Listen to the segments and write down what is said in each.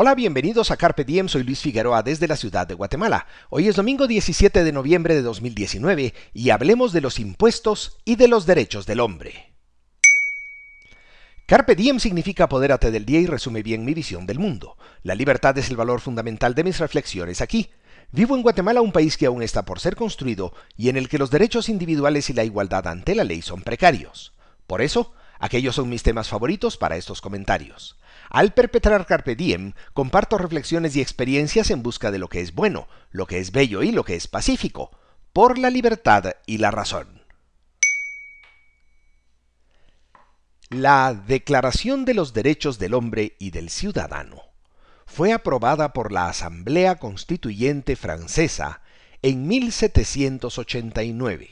Hola, bienvenidos a Carpe Diem, soy Luis Figueroa desde la ciudad de Guatemala. Hoy es domingo 17 de noviembre de 2019 y hablemos de los impuestos y de los derechos del hombre. Carpe Diem significa apodérate del día y resume bien mi visión del mundo. La libertad es el valor fundamental de mis reflexiones aquí. Vivo en Guatemala, un país que aún está por ser construido y en el que los derechos individuales y la igualdad ante la ley son precarios. Por eso, aquellos son mis temas favoritos para estos comentarios. Al perpetrar Carpe Diem, comparto reflexiones y experiencias en busca de lo que es bueno, lo que es bello y lo que es pacífico, por la libertad y la razón. La Declaración de los Derechos del Hombre y del Ciudadano fue aprobada por la Asamblea Constituyente Francesa en 1789.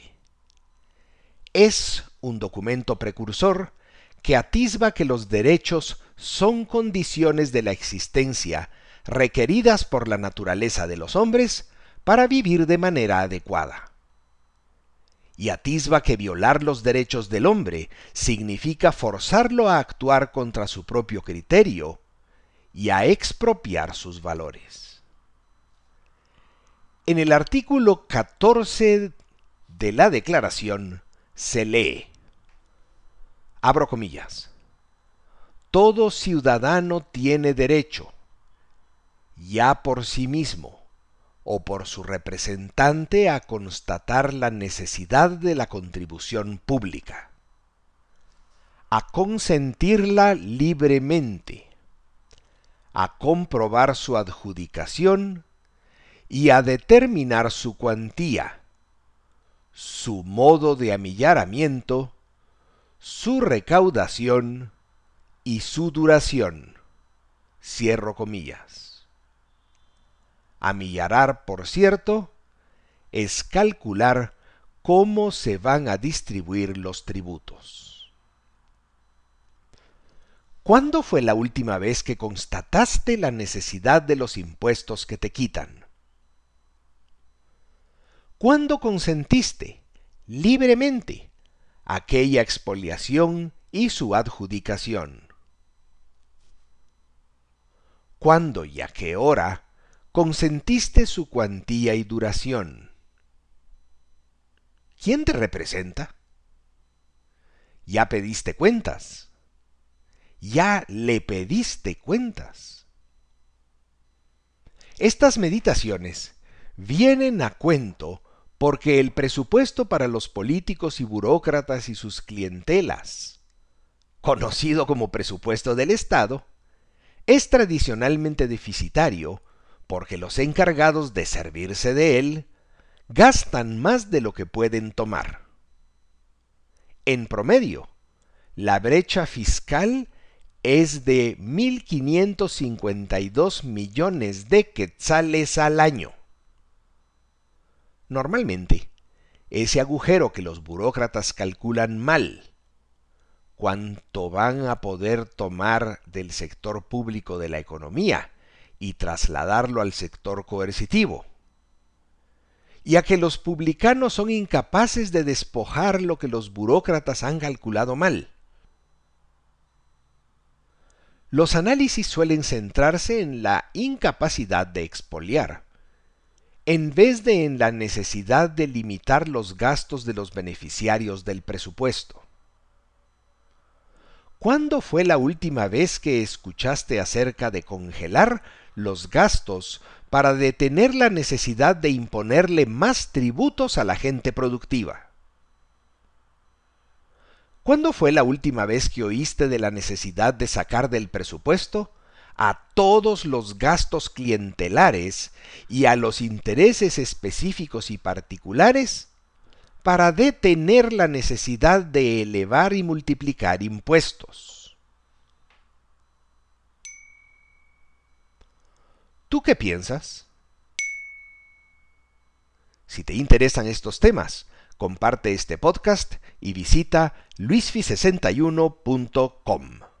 Es un documento precursor que atisba que los derechos son condiciones de la existencia requeridas por la naturaleza de los hombres para vivir de manera adecuada. Y atisba que violar los derechos del hombre significa forzarlo a actuar contra su propio criterio y a expropiar sus valores. En el artículo 14 de la Declaración se lee, abro comillas, todo ciudadano tiene derecho, ya por sí mismo o por su representante, a constatar la necesidad de la contribución pública, a consentirla libremente, a comprobar su adjudicación y a determinar su cuantía, su modo de amillaramiento, su recaudación y su duración. Cierro comillas. Amillarar, por cierto, es calcular cómo se van a distribuir los tributos. ¿Cuándo fue la última vez que constataste la necesidad de los impuestos que te quitan? ¿Cuándo consentiste libremente aquella expoliación y su adjudicación? cuándo y a qué hora consentiste su cuantía y duración. ¿Quién te representa? Ya pediste cuentas. Ya le pediste cuentas. Estas meditaciones vienen a cuento porque el presupuesto para los políticos y burócratas y sus clientelas, conocido como presupuesto del Estado, es tradicionalmente deficitario porque los encargados de servirse de él gastan más de lo que pueden tomar. En promedio, la brecha fiscal es de 1.552 millones de quetzales al año. Normalmente, ese agujero que los burócratas calculan mal cuánto van a poder tomar del sector público de la economía y trasladarlo al sector coercitivo. Y a que los publicanos son incapaces de despojar lo que los burócratas han calculado mal. Los análisis suelen centrarse en la incapacidad de expoliar, en vez de en la necesidad de limitar los gastos de los beneficiarios del presupuesto. ¿Cuándo fue la última vez que escuchaste acerca de congelar los gastos para detener la necesidad de imponerle más tributos a la gente productiva? ¿Cuándo fue la última vez que oíste de la necesidad de sacar del presupuesto a todos los gastos clientelares y a los intereses específicos y particulares para detener la necesidad de elevar y multiplicar impuestos. ¿Tú qué piensas? Si te interesan estos temas, comparte este podcast y visita luisfi61.com.